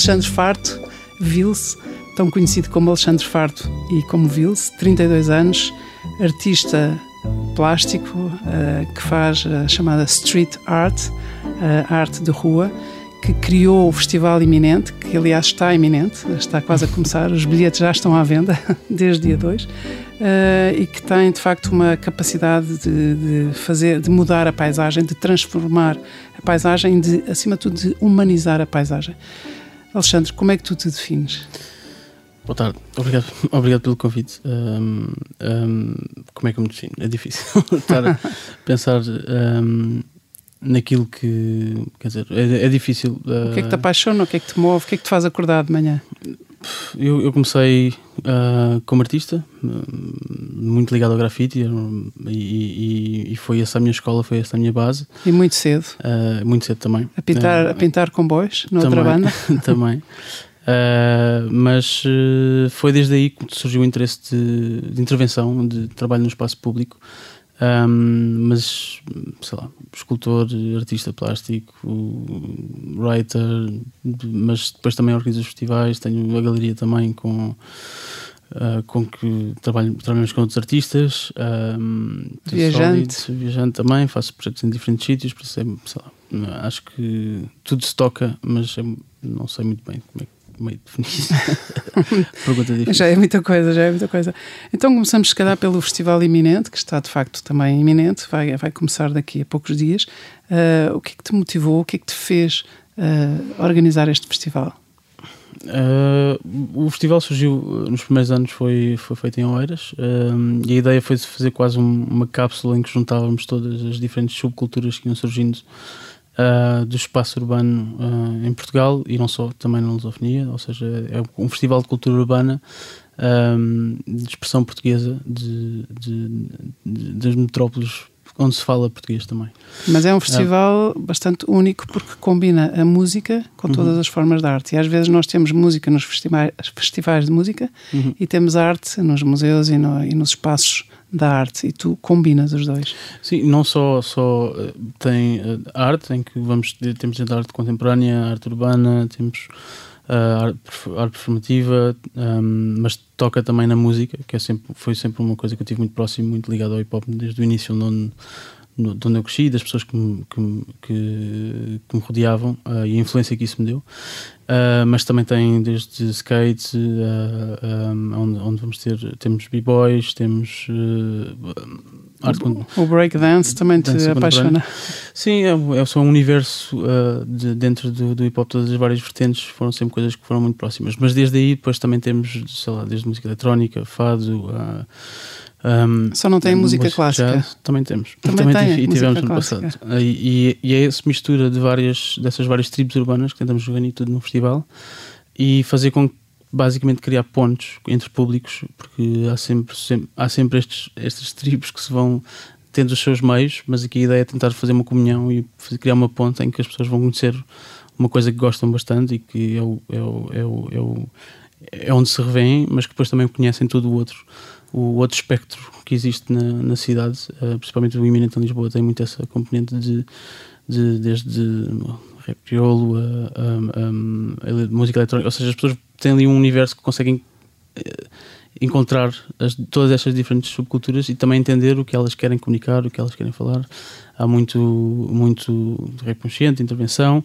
Alexandre Farto, Vils, tão conhecido como Alexandre Farto e como Vils, 32 anos, artista plástico uh, que faz a chamada street art, a arte de rua, que criou o Festival Iminente, que aliás está iminente, está quase a começar, os bilhetes já estão à venda desde dia 2, uh, eh, e que tem de facto uma capacidade de, de, fazer, de mudar a paisagem, de transformar a paisagem, de, acima de tudo, de humanizar a paisagem. Alexandre, como é que tu te defines? Boa tarde, obrigado, obrigado pelo convite. Um, um, como é que eu me defino? É difícil estar a pensar um, naquilo que. Quer dizer, é, é difícil. Uh, o que é que te apaixona? O que é que te move? O que é que te faz acordar de manhã? Eu, eu comecei uh, como artista, muito ligado ao grafite, e, e, e, foi essa a minha escola, foi essa a minha base. E muito cedo? Uh, muito cedo também. A pintar, a pintar comboios, noutra também, banda? também. Uh, mas uh, foi desde aí que surgiu o interesse de, de intervenção, de trabalho no espaço público. Um, mas, sei lá, escultor, artista plástico, writer, mas depois também organizo festivais, tenho a galeria também com. Uh, com que trabalho, trabalhamos com outros artistas, um, viajante. Sólido, viajante também, faço projetos em diferentes sítios, por isso é, sei lá, acho que tudo se toca, mas é, não sei muito bem como é que meio definir Pergunta difícil. Já é muita coisa, já é muita coisa. Então começamos, se calhar, pelo festival iminente, que está de facto também iminente, vai, vai começar daqui a poucos dias. Uh, o que é que te motivou, o que é que te fez uh, organizar este festival? Uh, o festival surgiu nos primeiros anos, foi, foi feito em Oeiras e a ideia foi fazer quase um, uma cápsula em que juntávamos todas as diferentes subculturas que iam surgindo uh, do espaço urbano uh, em Portugal e não só, também na lusofonia, ou seja, é um festival de cultura urbana um, de expressão portuguesa de, de, de, das metrópoles onde se fala português também. Mas é um festival bastante único porque combina a música com uhum. todas as formas de arte. E às vezes nós temos música nos festivais, festivais de música uhum. e temos arte nos museus e, no, e nos espaços da arte e tu combinas os dois. Sim, não só, só eh, tem eh, arte, em que vamos temos a arte contemporânea, arte urbana, temos uh, arte, arte performativa, um, ehm, mas toca também na música, que é sempre, foi sempre uma coisa que eu tive muito próximo, muito ligado ao hip hop desde o início, onde, de onde eu cresci, das pessoas que me, que, que, que me rodeavam uh, e a influência que isso me deu. Uh, mas também tem desde skate, uh, um, onde, onde, vamos ter, temos b-boys, temos arte o, o breakdance também te apaixona? Sim, é, é só um universo de, dentro do, do hip hop, todas as várias vertentes foram sempre coisas que foram muito próximas. Mas desde aí, depois também temos, sei lá, desde música eletrónica, fado. Um, Só não tem música, música clássica? Jazz, também temos. Também, também tem, e tivemos no passado. E, e, é essa mistura de várias, dessas várias tribos urbanas que tentamos reunir tudo no festival e fazer com que basicamente criar pontos entre públicos, porque há sempre, sempre, há sempre estes, estas tribos que se vão tendo os seus meios, mas aqui a ideia é tentar fazer uma comunhão e criar uma ponte em que as pessoas vão conhecer uma coisa que gostam bastante e que é, o, é, o, é, o, é, o, é onde se revêem, mas que depois também conhecem todo o outro o outro espectro que existe na, na cidade, uh, principalmente o Iminente em Lisboa, tem muito essa componente de, de desde rap crioulo a, a, a, a, música eletrónica, ou seja, as pessoas têm ali um universo que conseguem uh, encontrar as, todas estas diferentes subculturas e também entender o que elas querem comunicar, o que elas querem falar. Há muito, muito rap consciente, intervenção,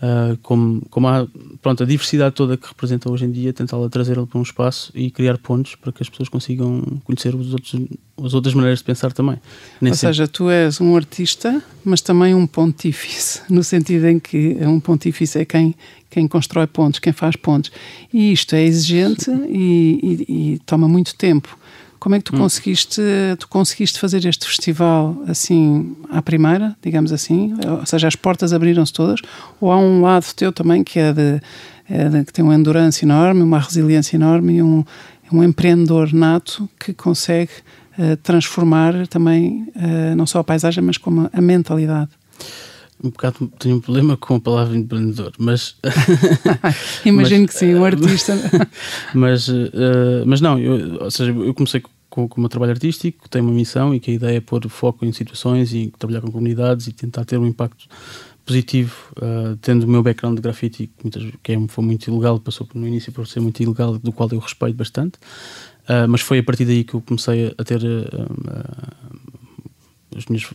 Uh, como, como há pronto, a diversidade toda que representa hoje em dia, tentá-la trazer para um espaço e criar pontos para que as pessoas consigam conhecer os outros, as outras maneiras de pensar também. Nem Ou sempre. seja, tu és um artista, mas também um pontífice, no sentido em que um pontífice é quem, quem constrói pontos, quem faz pontos. E isto é exigente e, e, e toma muito tempo. Como é que tu hum. conseguiste, tu conseguiste fazer este festival assim à primeira, digamos assim? Ou seja, as portas abriram-se todas? Ou há um lado teu também que é de, é de, que tem uma endurance enorme, uma resiliência enorme e um, um empreendedor nato que consegue uh, transformar também uh, não só a paisagem, mas como a mentalidade? Um bocado tenho um problema com a palavra empreendedor, mas imagino mas, que sim, um artista. mas, uh, mas não, eu, ou seja, eu comecei com, com o meu trabalho artístico, tenho uma missão e que a ideia é pôr foco em situações e trabalhar com comunidades e tentar ter um impacto positivo, uh, tendo o meu background de grafite, que, muitas, que é, foi muito ilegal, passou no início por ser muito ilegal, do qual eu respeito bastante, uh, mas foi a partir daí que eu comecei a ter as minhas,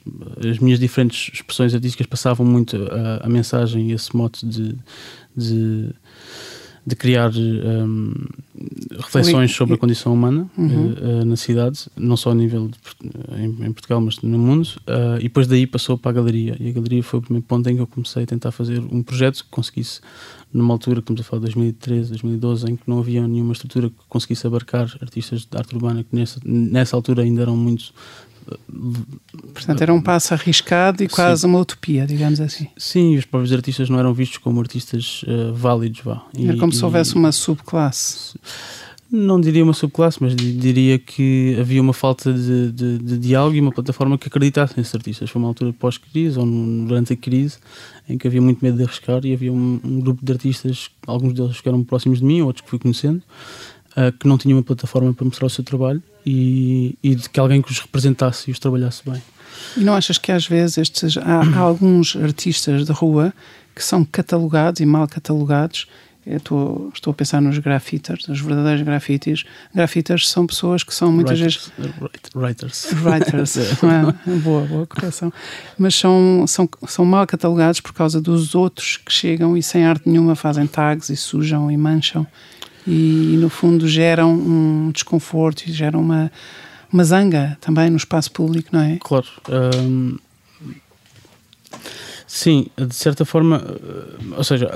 as minhas diferentes expressões artísticas passavam muito a, a mensagem e esse mote de, de, de criar um, reflexões sobre a condição humana uhum. uh, na cidade, não só a nível de, em, em, Portugal, mas no mundo. Uh, e depois daí passou para a galeria. E a galeria foi o primeiro ponto em que eu comecei a tentar fazer um projeto que conseguisse, numa altura, estamos a falar de 2013, 2012, em que não havia nenhuma estrutura que conseguisse abarcar artistas de arte urbana, que nessa, nessa altura ainda eram muito Portanto, era um passo arriscado e quase Sim. uma utopia, digamos assim. Sim, os próprios artistas não eram vistos como artistas uh, válidos. Vá. E, era como se houvesse uma subclasse. Não diria uma subclasse, mas diria que havia uma falta de, de, de diálogo e uma plataforma que acreditasse nesses artistas. Foi uma altura pós-crise ou durante a crise em que havia muito medo de arriscar e havia um, um grupo de artistas, alguns deles que eram próximos de mim, outros que fui conhecendo, uh, que não tinham uma plataforma para mostrar o seu trabalho e, e de que alguém que os representasse e os trabalhasse bem. E não achas que às vezes estes, há, há alguns artistas de rua que são catalogados e mal catalogados Estou, estou, a pensar nos grafiters, os verdadeiros grafites. Grafiters são pessoas que são muitas writers, vezes. Writers. Writers. é, boa, boa correção. Mas são, são, são mal catalogados por causa dos outros que chegam e sem arte nenhuma fazem tags e sujam e mancham e, no fundo, geram um desconforto e geram uma, uma zanga também no espaço público, não é? Claro. Sim, de certa forma, ou seja,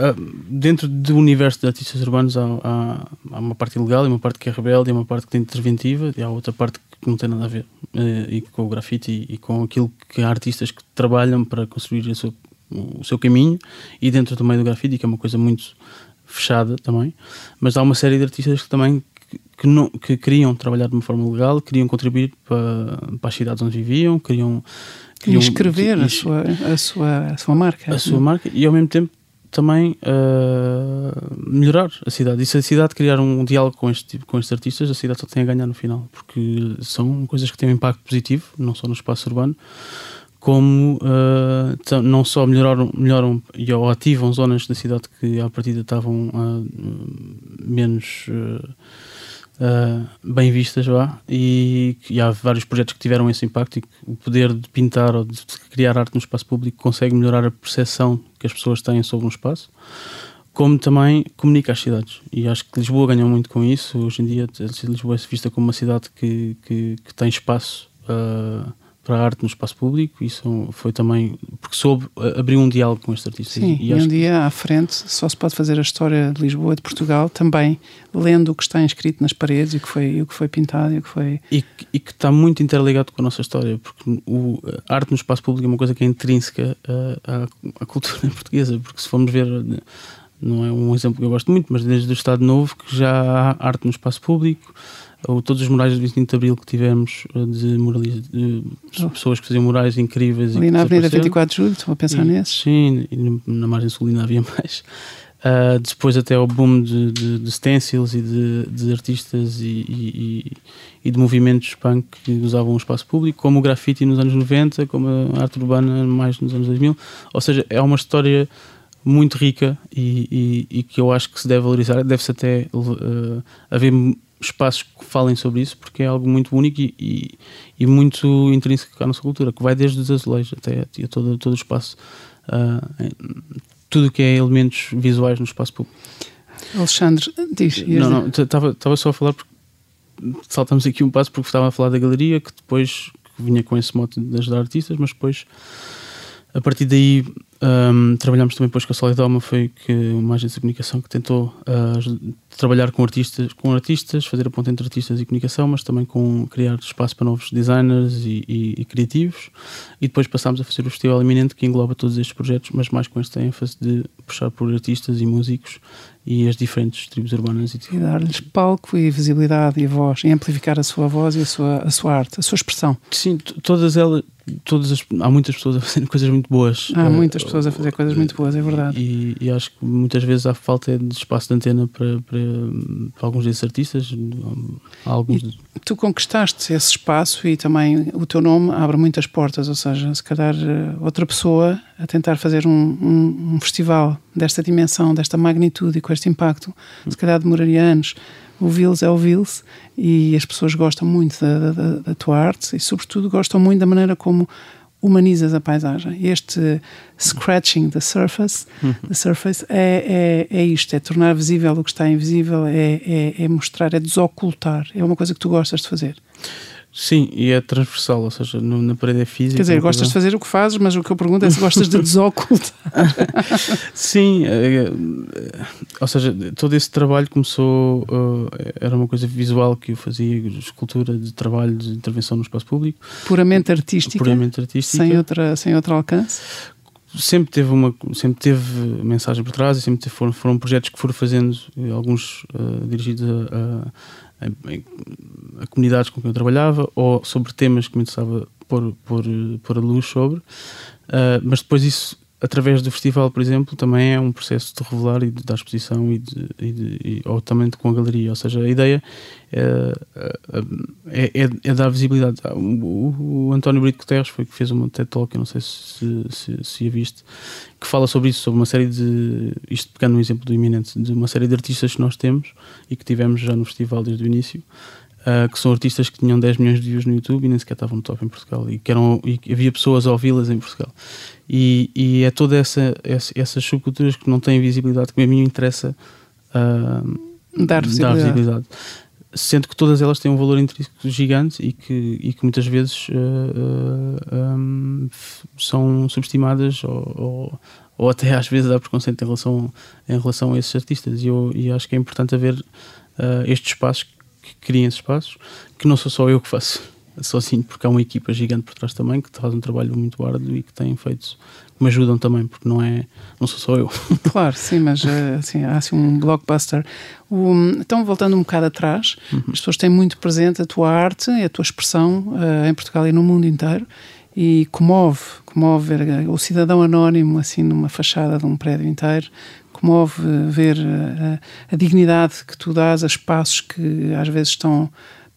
dentro do universo de artistas urbanos há, há, há, uma parte ilegal e uma parte que é rebelde e uma parte que é interventiva e há outra parte que não tem nada a ver eh, e com o grafite e, com aquilo que há artistas que trabalham para construir o seu, o seu caminho e dentro do meio do grafite, que é uma coisa muito fechada também, mas há uma série de artistas que também que, não, que queriam trabalhar de uma forma legal, queriam contribuir para, para as cidades onde viviam, queriam, queriam escrever que, a, sua, a, sua, a sua marca. A sua marca e ao mesmo tempo também uh, melhorar a cidade. E se a cidade criar um, diálogo com, este, com estes artistas, a cidade só tem a ganhar no final, porque são coisas que têm um impacto positivo, não só no espaço urbano, como uh, não só melhoraram, melhoram e ou ativam zonas da cidade que à partida estavam uh, menos uh, bem vistas vá, e, e, há vários projetos que tiveram esse impacto e o poder de pintar ou de criar arte no espaço público consegue melhorar a percepção que as pessoas têm sobre um espaço como também comunica as cidades. E acho que Lisboa ganhou muito com isso. Hoje em dia Lisboa é vista como uma cidade que, que, que tem espaço uh, para a arte no espaço público. Isso foi também porque soube abrir um diálogo com estes artistas. Sim, e, e um dia à frente só se pode fazer a história de Lisboa e de Portugal também lendo o que está inscrito nas paredes e o que foi, o que foi pintado e o que foi. E, e que está muito interligado com a nossa história, porque o, a arte no espaço público é uma coisa que é intrínseca à, à cultura portuguesa, porque se formos ver não é um exemplo que eu gosto muito, mas desde o Estado Novo que já há arte no espaço público, ou todos os murais do 25 de Abril que tivemos eh, de, de oh. pessoas que faziam murais incríveis. Ali na Avenida 24 de Julho, estou a pensar e, nesses. Sim, na margem sul ainda havia mais. Uh, depois até o boom de, de, de stencils e de, de artistas e, e, e, de movimentos punk que usavam o espaço público, como o grafite nos anos 90, como a arte urbana mais nos anos 2000. Ou seja, é uma história muito rica e, e, e, que eu acho que se deve valorizar. Deve-se até uh, haver espaços que falem sobre isso, porque é algo muito único e, e, e muito intrínseco à nossa cultura, que vai desde os azulejos até a todo, todo o espaço, uh, tudo que é elementos visuais no espaço público. Alexandre, diz. Não, não, estava só a falar porque saltamos aqui um passo porque estava a falar da galeria, que depois que vinha com esse mote de ajudar artistas, mas depois a partir daí um, trabalhámos também depois com a Solidoma, foi que uma agência de comunicação que tentou uh, trabalhar com artistas, com artistas, fazer a ponta entre artistas e comunicação, mas também com criar espaço para novos designers e, e, e criativos. E depois passámos a fazer o Festival Eminente, que engloba todos estes projetos, mas mais com esta ênfase de puxar por artistas e músicos e as diferentes tribos urbanas. E, e dar-lhes palco e visibilidade e voz, e amplificar a sua voz e a sua, a sua arte, a sua expressão. Sim, todas elas todas as, há muitas pessoas a fazer coisas muito boas. Há muitas pessoas a fazer coisas muito boas, é verdade. E, e acho que muitas vezes há falta de espaço de antena para, para, para alguns desses artistas. Alguns... E tu conquistaste esse espaço e também o teu nome abre muitas portas, ou seja, se calhar outra pessoa a tentar fazer um, um, um festival desta dimensão, desta magnitude e com este impacto, se calhar demoraria anos o Vils é o Vils e as pessoas gostam muito da, da, da, tua arte e, sobretudo, gostam muito da maneira como humanizas a paisagem. Este scratching the surface, the surface é, é, é isto, é tornar visível o que está invisível, é, é, é mostrar, é desocultar. É uma coisa que tu gostas de fazer. Sim, e é transversal, ou seja, no, na parede é física. Quer dizer, gostas de fazer o que fazes, mas o que eu pergunto é se gostas de desocultar. Sim, é, é, ou seja, todo esse trabalho começou, uh, era uma coisa visual que eu fazia, escultura de trabalho de intervenção no espaço público. Puramente artística? Puramente artística. Sem, outra, sem outro alcance? sempre teve uma sempre teve mensagem por trás e sempre teve, foram, foram projetos que foram fazendo alguns uh, dirigidos a, a, a, comunidades com quem eu trabalhava ou sobre temas que me interessava pôr, pôr, pôr a luz sobre. Uh, mas depois isso através do festival, por exemplo, também é um processo de revelar e de dar exposição e, de, e, de, e ou também com a galeria. Ou seja, a ideia é, é, é, é dar visibilidade. Ah, o, o, António Brito Guterres foi que fez uma TED Talk, eu não sei se, se, se a viste, que fala sobre isso, sobre uma série de. Isto pegando um exemplo do iminente, de uma série de artistas que nós temos e que tivemos já no festival desde o início. Uh, que são artistas que tinham 10 milhões de views no YouTube e nem sequer estavam no top em Portugal e que eram e havia pessoas a ouvi-las em Portugal e, e é toda essa, essa, essas subculturas que não têm visibilidade que a mim interessa uh, dar, visibilidade. dar, visibilidade. Sendo que todas elas têm um valor intrínseco gigante e que, e que muitas vezes uh, uh, um, são subestimadas ou, ou, ou, até às vezes há preconceito em relação, em relação a esses artistas. E, eu, e acho que é importante haver estes espaços que criem espaços, que não sou só eu que faço sozinho, porque há uma equipa gigante por trás também que faz um trabalho muito árduo e que tem feito que me ajudam também, porque não é não sou só eu. Claro, sim, mas eh, assim, há assim um blockbuster. O, então, voltando um bocado atrás, uhum. as pessoas têm muito presente a tua arte e a tua expressão uh, em Portugal e no mundo inteiro e comove, comove ver o cidadão anónimo assim numa fachada de um prédio inteiro, comove ver a, eh, a, dignidade que tu dás a espaços que às vezes estão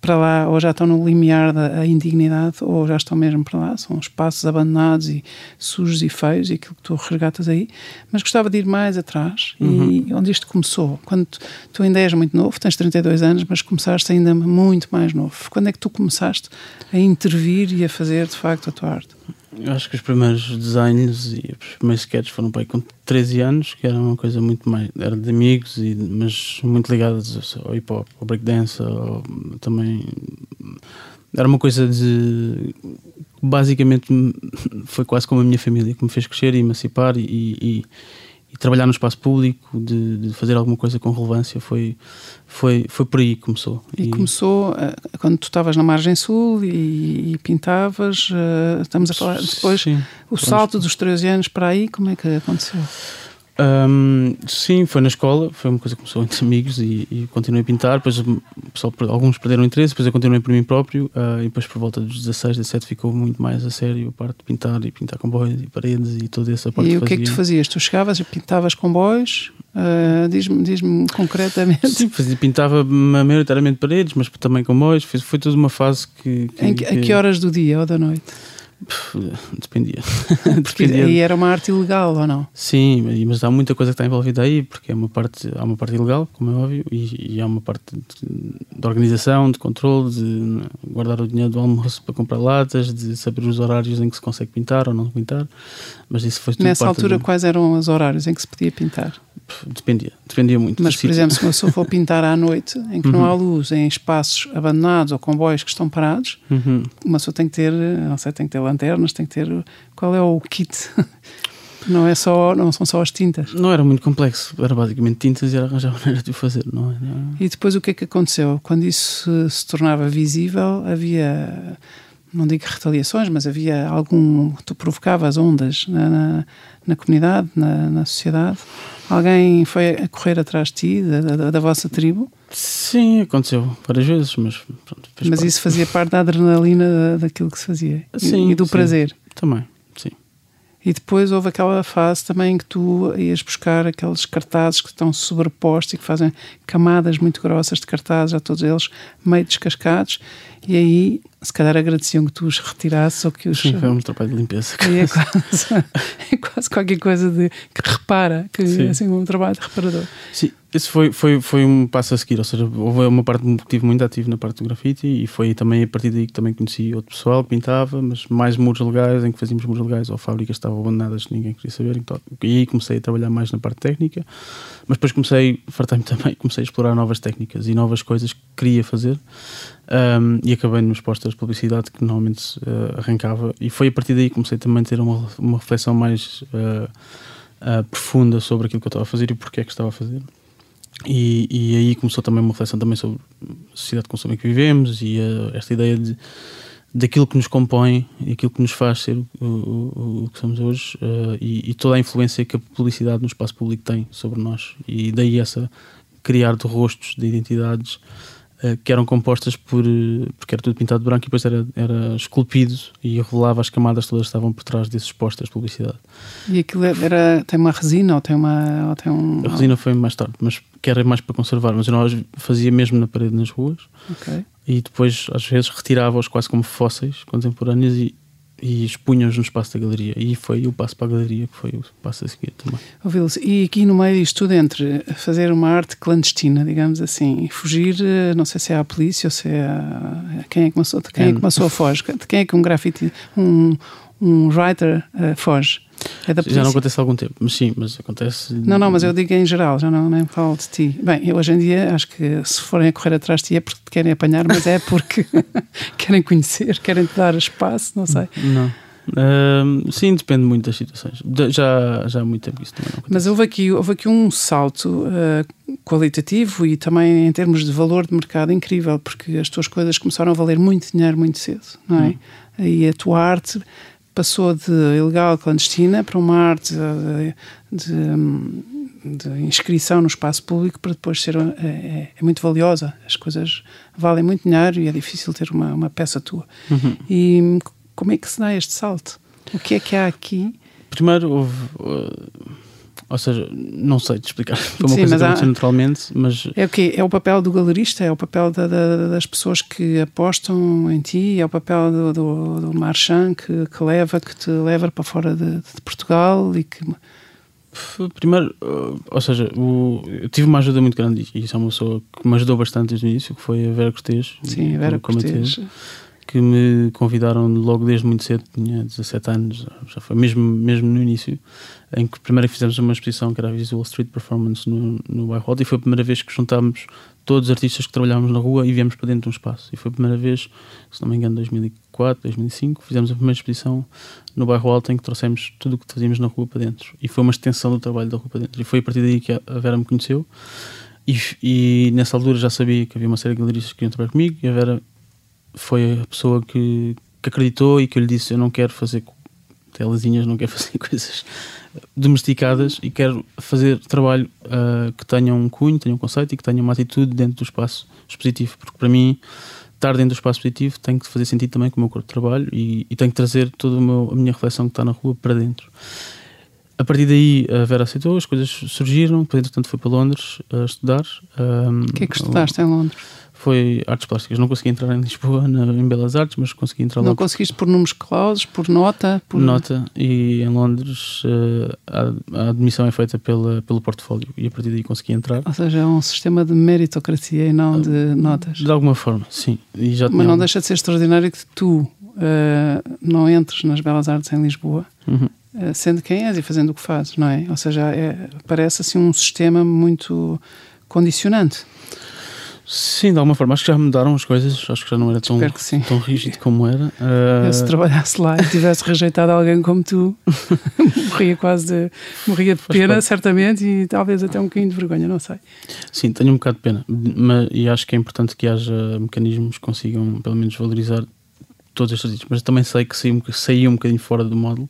para lá, ou já estão no limiar da indignidade, ou já estão mesmo para lá. São espaços abandonados e sujos e feios, e aquilo que tu resgatas aí. Mas gostava de ir mais atrás, uhum. e onde isto começou. Quando tu, tu, ainda és muito novo, tens 32 anos, mas começaste ainda muito mais novo. Quando é que tu começaste a intervir e a fazer, de facto, a tua arte? Eu acho que os primeiros desenhos e os primeiros sketches foram para aí com 13 anos, que era uma coisa muito mais. era de amigos, e, mas muito ligados ao hip hop, ao breakdance, ao, também. Era uma coisa de. basicamente foi quase como a minha família que me fez crescer e emancipar e, e e trabalhar no espaço público, de, de, fazer alguma coisa com relevância, foi, foi, foi por aí que começou. E, e começou uh, quando tu estavas na margem sul e, e pintavas, uh, estamos a falar depois, sim, o salto dos 13 anos para aí, como é que aconteceu? Um, sim, foi na escola, foi uma coisa que começou entre amigos e, e continuei a pintar. Depois pessoal, alguns perderam interesse, depois eu continuei por mim próprio. Uh, e depois, por volta dos 16, 17, ficou muito mais a sério a parte de pintar e pintar comboios e paredes e toda essa parte. E o que é que tu fazias? Tu chegavas e pintavas comboios? Uh, Diz-me diz concretamente. Sim, fazia, pintava maioritariamente paredes, mas também comboios. Foi, foi toda uma fase que. que, em que, que... A que horas do dia ou da noite? Dependia. Porque Dependia. aí era uma arte ilegal ou não? Sim, mas há muita coisa que está envolvida aí, porque é uma parte, há uma parte ilegal, como é óbvio, e, e há uma parte de, de, organização, de controle, de guardar o dinheiro do almoço para comprar latas, de saber os horários em que se consegue pintar ou não pintar. Mas isso foi tudo Nessa altura, quais eram os horários em que se podia pintar? Dependia, dependia muito. Mas, por exemplo, se uma pessoa for pintar à noite, em que uhum. não há luz, em espaços abandonados ou comboios que estão parados, uhum. uma pessoa tem que ter, não sei, tem que ter lanternas, tem que ter. Qual é o kit? Não, é só, não são só as tintas. Não era muito complexo, era basicamente tintas e era arranjar maneira de o fazer, não é? E depois o que é que aconteceu? Quando isso se, se tornava visível, havia não digo retaliações, mas havia algum. Tu provocavas ondas na, na, na comunidade, na, na, sociedade. Alguém foi a correr atrás de ti, da, da, da vossa tribo? Sim, aconteceu várias vezes, mas pronto. Mas parte. isso fazia parte da adrenalina daquilo que se fazia sim, e do sim, prazer. Também, sim. E depois houve aquela fase também que tu ias buscar aqueles cartazes que estão sobrepostos e que fazem camadas muito grossas de cartazes a todos eles, meio descascados, e aí se calhar agradeciam que tu os retirasses ou que os. Sim, foi um trabalho de limpeza. É quase, é quase qualquer coisa de que repara, que Sim. assim um trabalho de reparador. Sim, esse foi, foi, foi um passo a seguir, ou seja, houve uma parte que tive muito ativo na parte do grafite e foi também a partir daí que também conheci outro pessoal que pintava, mas mais muros legais, em que fazíamos muros legais ou fábricas estavam abandonadas, ninguém queria saber. Então, e aí comecei a trabalhar mais na parte técnica, mas depois comecei, fartei-me também, comecei a explorar novas técnicas e novas coisas que queria fazer um, e acabei nos posters de publicidade que normalmente uh, arrancava e foi a partir daí que comecei também a ter uma, uma reflexão mais uh, uh, profunda sobre aquilo que eu estava a fazer e porque é que estava a fazer. E, e aí começou também uma reflexão também sobre a sociedade de consumo em que vivemos e esta ideia de daquilo que nos compõe e aquilo que nos faz ser o, o, o que somos hoje e, e, toda a influência que a publicidade no espaço público tem sobre nós e daí essa criar de rostos, de identidades que eram compostas por. Eh, porque era tudo pintado de branco e depois era, era esculpido e revelava as camadas todas que estavam por trás desses postas de publicidade. E aquilo era, tem uma resina ou tem uma. Ou tem um, a resina foi mais tarde, mas que era mais para conservar. Mas eu fazia mesmo na parede nas ruas okay. e depois às vezes retirava-os quase como fósseis contemporâneos e, e expunha-os no espaço da galeria. E foi o passo para a galeria que foi o passo a seguir também. ouvi e aqui no meio disto tudo, entre fazer uma arte clandestina, digamos assim, e fugir, eh, não sei se é a polícia ou se é a, quem é que uma, quem é que uma pessoa foge, de quem é que um grafite, um, um writer uh, foge. É da já não acontece há algum tempo, mas sim, mas acontece. Não, não, mas eu digo em geral, já não nem falo de ti. Bem, eu hoje em dia acho que se forem a correr atrás de ti é porque te querem apanhar, mas é porque querem conhecer, querem te dar espaço, não sei. Não. Uh, sim, depende muito das situações. Já, já há muito tempo isso também não acontece. Mas houve aqui, houve aqui um salto uh, qualitativo e também em termos de valor de mercado incrível, porque as tuas coisas começaram a valer muito dinheiro muito cedo, não é? Hum. E a tua arte passou de ilegal clandestina para uma arte de, de, de, inscrição no espaço público para depois ser é, é, muito valiosa. As coisas valem muito dinheiro e é difícil ter uma, uma peça tua. Uhum. e como é que se dá este salto? O que é que há aqui? Primeiro houve uh ou seja, não sei te explicar. Foi uma Sim, coisa que aconteceu naturalmente, mas. É o quê? É o papel do galerista? É o papel da, da, das pessoas que apostam em ti? É o papel do, do, do marchand que, que leva, que te leva para fora de, de Portugal e que. Primeiro, uh, ou seja, o, eu tive uma ajuda muito grande e isso é uma pessoa que me ajudou bastante desde o início, que foi a Vera Cortês. Sim, a Vera Cortês que me convidaram logo desde muito cedo, tinha 17 anos, já foi mesmo, mesmo no início, em que primeiro fizemos uma exposição que era a Visual Street Performance no, no bairro e foi a primeira vez que juntámos todos os artistas que trabalhávamos na rua e viemos para dentro de um espaço. E foi a primeira vez, se não me engano, 2004, 2005, fizemos a primeira exposição no bairro Alto em que trouxemos tudo o que fazíamos na rua para dentro. E foi uma extensão do trabalho da rua para dentro. E foi a partir daí que a Vera me conheceu. E, e nessa altura já sabia que havia uma série de galeristas que queriam trabalhar comigo e a Vera foi a pessoa que, que acreditou e que eu lhe disse: Eu não quero fazer telezinhas, não quero fazer coisas domesticadas e quero fazer trabalho uh, que tenha um cunho, tenha um conceito e que tenha uma atitude dentro do espaço expositivo, porque para mim estar dentro do espaço expositivo tem que fazer sentido também com o meu corpo de trabalho e, e tem que trazer toda a minha reflexão que está na rua para dentro. A partir daí a Vera aceitou, as coisas surgiram, depois entretanto foi para Londres a estudar. Um, o que é que estudaste em Londres? Foi artes plásticas. Não consegui entrar em Lisboa, na, em Belas Artes, mas consegui entrar lá. Não conseguiste por números clausos, por nota? Por nota. E em Londres uh, a, a, admissão é feita pela, pelo portfólio e a partir daí consegui entrar. Ou seja, é um sistema de meritocracia e não de notas. De alguma forma, sim. E já mas não deixa de ser extraordinário que tu uh, não entres nas Belas Artes em Lisboa. Uhum. Uh, sendo quem és e fazendo o que fazes, não é? Ou seja, é, parece assim um sistema muito condicionante. Sim, de alguma forma. Acho que já mudaram as coisas. Acho que já não era tão, tão rígido como era. Uh... Se trabalhasse lá e tivesse rejeitado alguém como tu, morria quase de, morria de pena, certamente, e talvez até um bocadinho de vergonha, não sei. Sim, tenho um bocado de pena. Mas, e acho que é importante que haja mecanismos que consigam, pelo menos, valorizar todos estes artistas, mas também sei que saí, saí um bocadinho fora do módulo.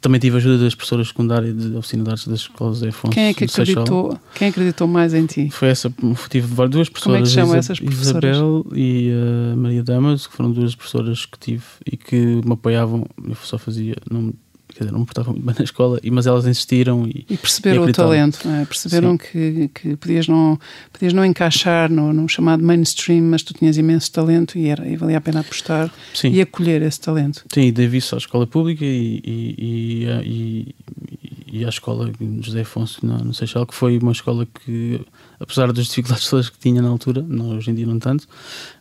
Também tive ajuda das professoras secundárias de oficina de artes das escolas de Afonso. Quem é que acreditou, quem acreditou mais em ti? Foi essa, tive duas professoras. Como é que chamam essas professoras? Isabel e uh, Maria Damas, que foram duas professoras que tive e que me apoiavam. Eu só fazia, não, quer dizer, não me portava muito bem na escola, mas elas insistiram e. E perceberam e o talento, é? perceberam que, que podias, não, podias não encaixar no, no, chamado mainstream, mas tu tinhas imenso talento e, era, e valia a pena apostar Sim. e acolher esse talento. Sim, e devi isso à escola pública e, e, e, e à escola José Afonso no, no Seixal, que foi uma escola que apesar das dificuldades todas que tinha na altura, não, hoje em dia não tanto,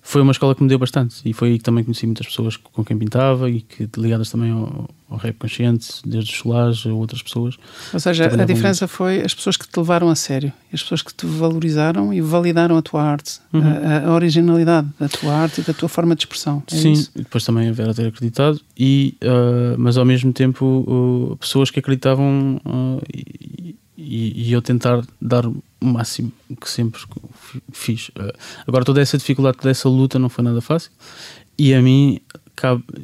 foi uma escola que me deu bastante e foi aí que também conheci muitas pessoas com quem pintava e que ligadas também ao, ao rap consciente, desde o Solage a outras pessoas. Ou seja, a diferença muito. foi as pessoas que te levaram a sério, as pessoas que te valorizaram e validaram a tua arte, uhum. a, a, originalidade da tua arte e da tua forma de expressão. É Sim, isso? depois também a Vera ter acreditado, e, uh, mas ao mesmo tempo uh, pessoas que acreditavam uh, e, e, eu tentar dar o máximo que sempre fiz. Uh, agora, toda essa dificuldade, toda essa luta não foi nada fácil e a mim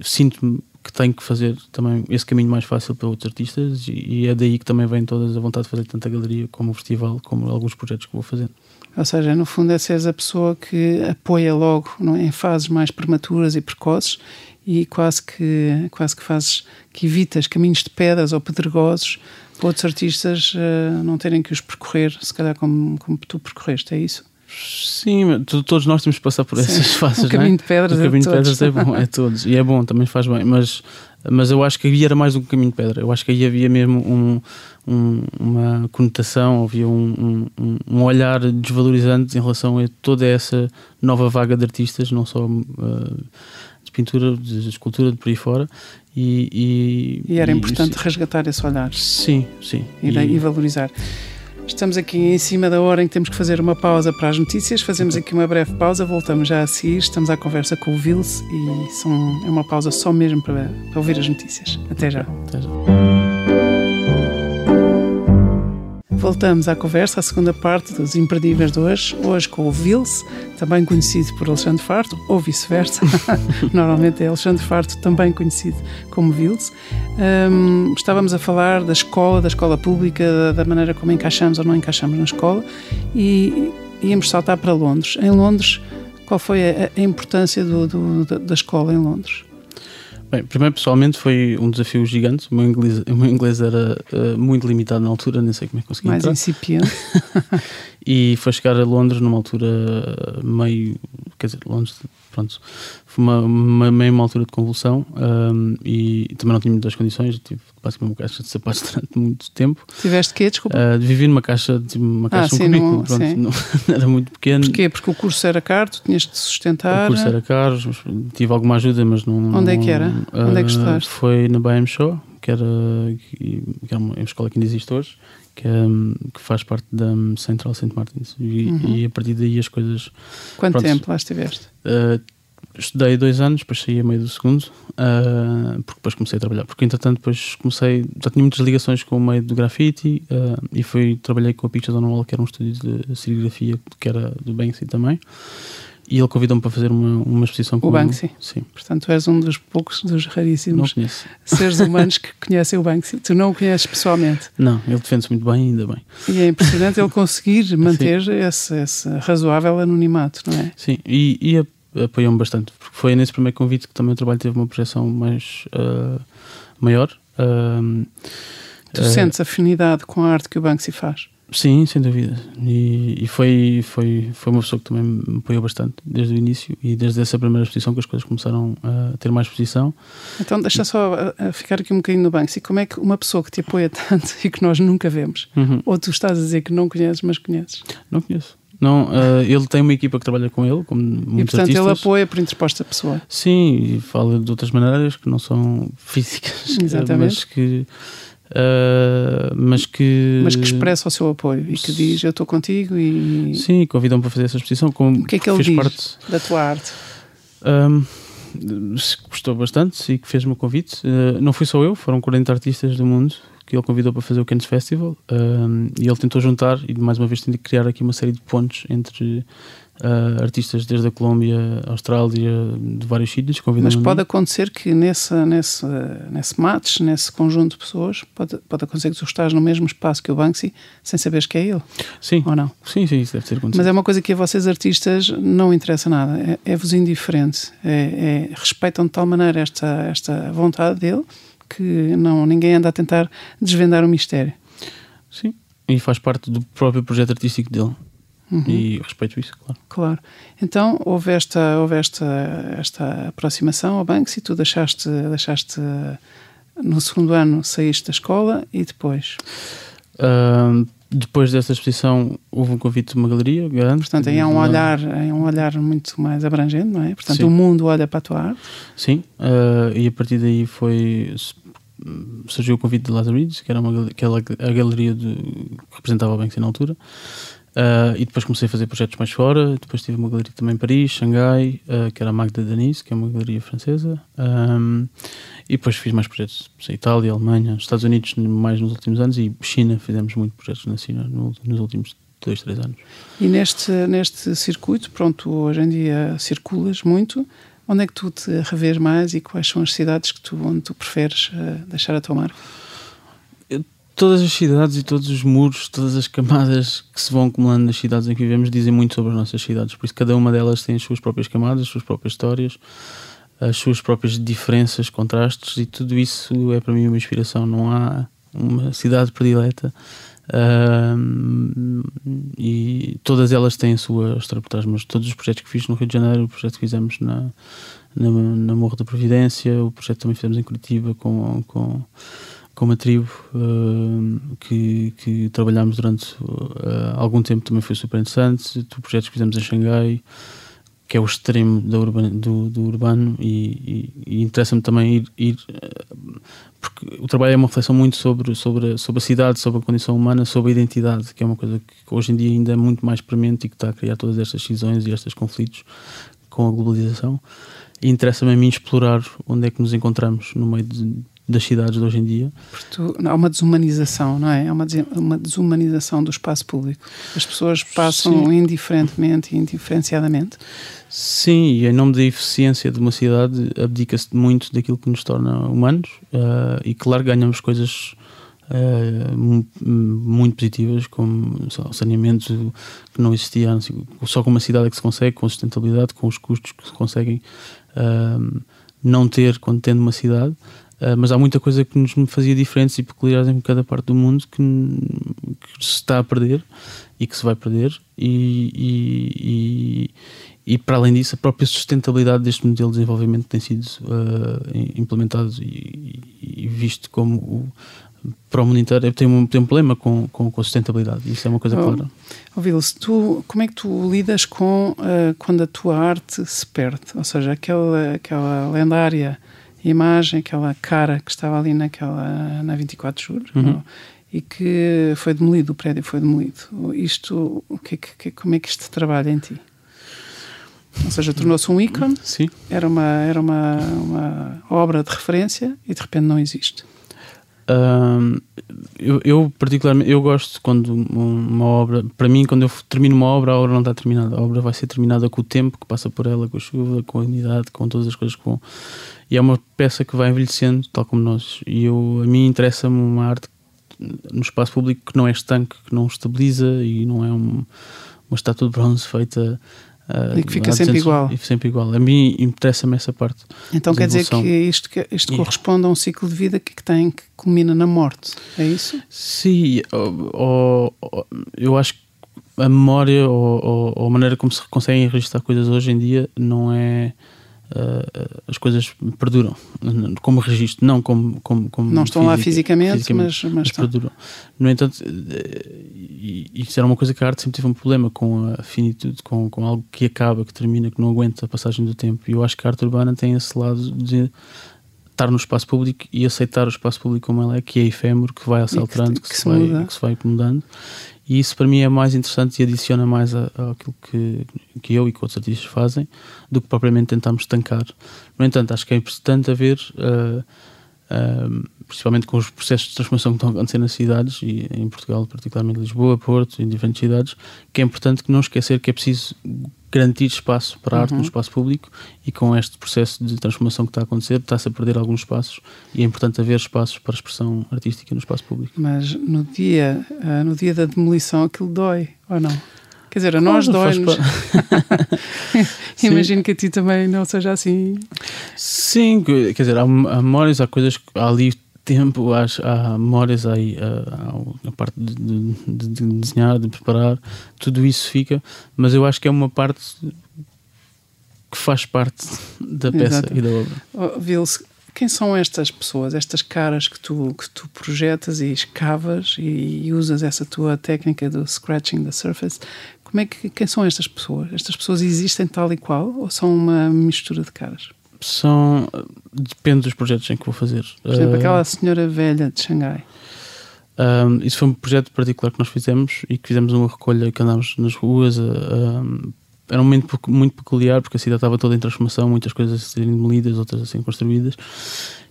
sinto-me que tenho que fazer também esse caminho mais fácil para outros artistas e, e, é daí que também vem toda a vontade de fazer tanta galeria como o festival, como alguns projetos que vou fazer. Ou seja, no fundo é seres a pessoa que apoia logo não, é? em fases mais prematuras e precoces e quase que, quase que fazes que evitas caminhos de pedras ou pedregosos para outros artistas uh, não terem que os percorrer, se calhar como, como tu percorreste, é isso? Sim, todos nós temos que passar por essas Sim. fases. O caminho é? de pedras, o caminho de pedras é bom, é todos. E é bom, também faz bem. Mas, mas eu acho que aí era mais do que um caminho de pedra. Eu acho que aí havia mesmo um, um, uma conotação, havia um, um, um, olhar desvalorizante em relação a toda essa nova vaga de artistas, não só uh, de pintura, de escultura, de por aí fora. E, e, e era e, importante resgatar esse olhar. Sim, sim. E, valorizar. Estamos aqui em cima da hora em que temos que fazer uma pausa para as notícias. Fazemos aqui uma breve pausa, voltamos já a seguir. Estamos à conversa com o Vils e são, é uma pausa só mesmo para, para ouvir as notícias. Até já. Até já. Voltamos à conversa, à segunda parte dos Imperdíveis de hoje, hoje com o Vils, também conhecido por Alexandre Farto, ou vice-versa. Normalmente é Alexandre Farto, também conhecido como Vils. Um, estávamos a falar da escola, da escola pública, da maneira como encaixamos ou não encaixamos na escola e íamos saltar para Londres. Em Londres, qual foi a, a importância do, do, da escola em Londres? Bem, primeiro, pessoalmente, foi um desafio gigante. O meu inglês, o meu inglês era uh, muito limitado na altura, nem sei como é que consegui Mais entrar. incipiente. e foi chegar a Londres numa altura meio. Quer dizer, Londres, pronto, foi uma, uma, meio uma altura de convulsão um, e também não tinha muitas condições. Tive basicamente uma caixa de sapatos durante muito tempo. Tiveste quê? Desculpa. Uh, vivi numa caixa, uma caixa, ah, um sim, cubículo, pronto, não, era muito pequeno. Porquê? Porque o curso era caro, tu tinhas de sustentar. O curso era caro, tive alguma ajuda, mas não. Onde é que era? Uh, Onde é que estudaste? Foi na BM Show, que era, que era uma escola que ainda existe hoje. Que, é, que, faz parte da Central St. Martins e, uhum. e, a partir daí as coisas quanto pronto, tempo lá estiveste? Uh, estudei dois anos, depois saí a meio do segundo, uh, porque depois comecei a trabalhar. Porque entretanto, depois comecei, já tinha muitas ligações com o meio do grafite uh, e fui, trabalhei com a Pictures on Wall, que era um estúdio de serigrafia, que era do Banksy também. E ele convidou-me para fazer uma, uma exposição com o Banksy. Sim. Portanto, tu és um dos poucos, dos raríssimos seres humanos que conhecem o Banksy. Tu não o conheces pessoalmente. Não, ele defende-se muito bem, ainda bem. E é impressionante ele conseguir manter esse, esse, razoável anonimato, não é? Sim, e, e apoiou-me bastante, porque foi nesse primeiro convite que também o trabalho teve uma projeção mais uh, maior. Uh, tu uh, sentes afinidade com a arte que o Banksy faz? Sim, sem dúvida. E, e, foi, foi, foi uma pessoa que também me apoiou bastante desde o início e desde essa primeira exposição que as coisas começaram a ter mais exposição. Então, deixa só a, a ficar aqui um bocadinho no Banksy. Como é que uma pessoa que te apoia tanto e que nós nunca vemos, uhum. ou tu estás a dizer que não conheces, mas conheces? Não conheço. Não, uh, ele tem uma equipa que trabalha com ele, como muitos E portanto artistas. ele apoia por interposta pessoa. Sim, e fala de outras maneiras que não são físicas, Exatamente. mas que Uh, mas que mas que expressa o seu apoio e que diz eu estou contigo e sim convidam-me para fazer essa exposição como o que é que ele diz parte... da tua arte? Um, gostou bastante e que fez-me o convite. Uh, não fui só eu foram 40 artistas do mundo que ele convidou para fazer o Cannes Festival. Um, e ele tentou juntar e mais uma vez tentou criar aqui uma série de pontos entre uh, artistas desde a Colômbia, Austrália, de vários sítios. Mas pode acontecer que nesse, nesse, nesse match, nesse conjunto de pessoas, pode, pode acontecer que tu estás no mesmo espaço que o Banksy sem saberes que é ele. Sim. Ou não? Sim, sim, isso deve ter acontecido. Mas é uma coisa que a vocês artistas não interessa nada. É, é-vos indiferente. É, é, respeitam de tal maneira esta, esta vontade dele que não, ninguém anda a tentar desvendar o mistério. Sim. E faz parte do próprio projeto artístico dele. Uhum. E respeito isso, claro. Claro. Então houve esta, houve esta, esta aproximação ao Banksy, tu deixaste, deixaste no segundo ano saíste da escola e depois? Uh, depois dessa exposição houve um convite de uma galeria grande. Portanto, aí há um olhar, é um olhar muito mais abrangente, não é? Portanto, Sim. o mundo olha para a tua arte. Sim, uh, e a partir daí foi surgiu o convite de Lazarus, que era uma, aquela, a galeria de, que representava o Banksy na altura. Uh, e depois comecei a fazer projetos mais fora. Depois tive uma galeria também em Paris, Xangai, uh, que era a Magda Denise, que é uma galeria francesa. Um, e depois fiz mais projetos em Itália, Alemanha, Estados Unidos, mais nos últimos anos. E China, fizemos muitos projetos na China nos últimos dois, três anos. E neste, neste circuito, pronto, hoje em dia circulas muito. Onde é que tu te revês mais e quais são as cidades que tu, onde tu preferes uh, deixar a tua marca? Todas as cidades e todos os muros, todas as camadas que se vão acumulando nas cidades em que vivemos dizem muito sobre as nossas cidades. Por isso, cada uma delas tem as suas próprias camadas, as suas próprias histórias, as suas próprias diferenças, contrastes, e tudo isso é para mim uma inspiração. Não há uma cidade predileta. E todas elas têm a sua trás, mas todos os projetos que fiz no Rio de Janeiro, o projeto que fizemos na, na, na Morro da Providência, o projeto que também fizemos em Curitiba com, com com uma tribo uh, que, que trabalhámos durante uh, algum tempo também foi super interessante. O projeto que fizemos em Xangai, que é o extremo do, do urbano e, e, e interessa-me também ir, ir uh, porque o trabalho é uma reflexão muito sobre, sobre, sobre a cidade, sobre a condição humana, sobre a identidade, que é uma coisa que hoje em dia ainda é muito mais premente e que está a criar todas estas cisões e estes conflitos com a globalização. E interessa-me a mim explorar onde é que nos encontramos no meio de das cidades de hoje em dia. Tu, há uma desumanização, não é? Há uma, uma desumanização do espaço público. As pessoas passam Sim. indiferentemente e indiferenciadamente. Sim, e em nome da eficiência de uma cidade abdica-se muito daquilo que nos torna humanos uh, e claro ganhamos coisas uh, muito positivas como o saneamento que não existia só com uma cidade é que se consegue, com sustentabilidade, com os custos que se conseguem uh, não ter quando tendo uma cidade Uh, mas há muita coisa que nos fazia diferentes e peculiares em cada parte do mundo que, que, se está a perder e que se vai perder. E, e, e, e, para além disso a própria sustentabilidade deste modelo de desenvolvimento tem sido uh, implementado e, visto como o, para o mundo inteiro tem um, tem um problema com, com, com, a sustentabilidade. Isso é uma coisa oh, clara. oh, tu, como é que tu lidas com uh, quando a tua arte se perde? Ou seja, aquela, aquela lendária imagem, aquela cara que estava ali naquela, na 24 de julho, uhum. e que foi demolido, o prédio foi demolido. Isto, o que, que, como é que isto trabalha em ti? Ou seja, tornou-se um ícone, Sim. era, uma, era uma, uma obra de referência e de repente não existe. Eu, eu, particularmente eu gosto quando uma obra para mim quando eu termino uma obra a obra não está terminada. A obra vai ser terminada com o tempo que passa por ela com a chuva com a umidade com todas as coisas que vão. E é uma peça que vai envelhecendo tal como nós. E eu a mim interessa-me uma arte no espaço público que não é estanque que não estabiliza e não é um, uma estátua de bronze feita Uh, e que fica sempre igual. Sempre igual. A mim interessa-me essa parte. Então quer dizer que isto, isto yeah. corresponde a um ciclo de vida que, que tem, que culmina na morte, é isso? Sim, ou, ou, eu acho que a memória ou, ou, a maneira como se conseguem registrar coisas hoje em dia não é uh, as coisas perduram como registro, não como. como, como não estão física, lá fisicamente, fisicamente mas, mas, mas perduram. No entanto, isso era uma coisa que a arte sempre teve um problema com a finitude, com, com algo que acaba, que termina, que não aguenta a passagem do tempo. E eu acho que a arte urbana tem esse lado de estar no espaço público e aceitar o espaço público como ele é, que é efêmero, que vai se alterando, que, que, que, se, vai, que se vai mudando. E isso para mim é mais interessante e adiciona mais àquilo que, que eu e que outros artistas fazem do que propriamente tentarmos estancar. No entanto, acho que é importante haver uh, uh, principalmente com os processos de transformação que estão a acontecer nas cidades, e em Portugal, particularmente Lisboa, Porto, em diferentes cidades, que é importante que não esquecer que é preciso garantir espaço para a arte uhum. no espaço público e com este processo de transformação que está a acontecer está-se a perder alguns espaços e é importante haver espaços para expressão artística no espaço público. Mas no dia, uh, no dia da demolição aquilo dói, ou não? Quer dizer, a nós dói-nos. Imagino que a ti também não seja assim. Sim, quer dizer, há, há memórias, há coisas, há ali tempo, há, há memórias, há, há a parte de, de, de, desenhar, de preparar, tudo isso fica, mas eu acho que é uma parte que faz parte da peça Exato. e da obra. Oh, Vils, quem são estas pessoas, estas caras que tu, que tu projetas e escavas e, e usas essa tua técnica do scratching the surface? Como é que, quem são estas pessoas? Estas pessoas existem tal e qual ou são uma mistura de caras? São. Depende dos projetos em que vou fazer. Por exemplo, uh, aquela senhora velha de Xangai. Um, isso foi um projeto particular que nós fizemos e que fizemos uma recolha que andámos nas ruas. Uh, era um momento muito peculiar porque a cidade estava toda em transformação, muitas coisas a serem demolidas, outras a serem construídas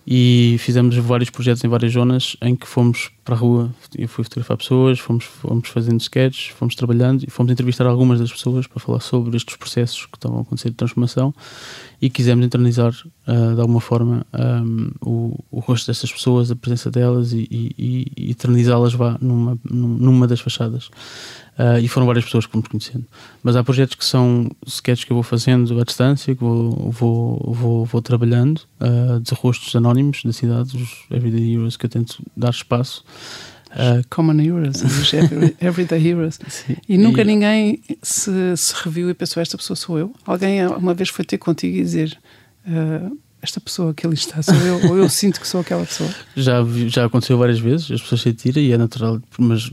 e fizemos vários projetos em várias zonas em que fomos para a rua, eu fui fotografar pessoas, fomos, fomos fazendo sketches, fomos trabalhando e fomos entrevistar algumas das pessoas para falar sobre estes processos que estavam a acontecer de transformação e quisemos internalizar uh, de alguma forma um, o, o rosto dessas pessoas, a presença delas e, e, e eternizá-las numa, numa das fachadas. Uh, e foram várias pessoas que fomos conhecendo. Mas há projetos que são sketches que eu vou fazendo à distância, que vou, vou, vou, vou trabalhando, uh, de rostos anónimos da cidade, os Everyday Heroes, que eu tento dar espaço. Uh, Common Heroes, os Everyday Heroes. Sim. E nunca e... ninguém se, se reviu e pensou: esta pessoa sou eu? Alguém uma vez foi ter contigo e dizer. Uh, esta pessoa que ali está sou eu, ou eu sinto que sou aquela pessoa. Já, já aconteceu várias vezes, as pessoas sentiram e é natural, mas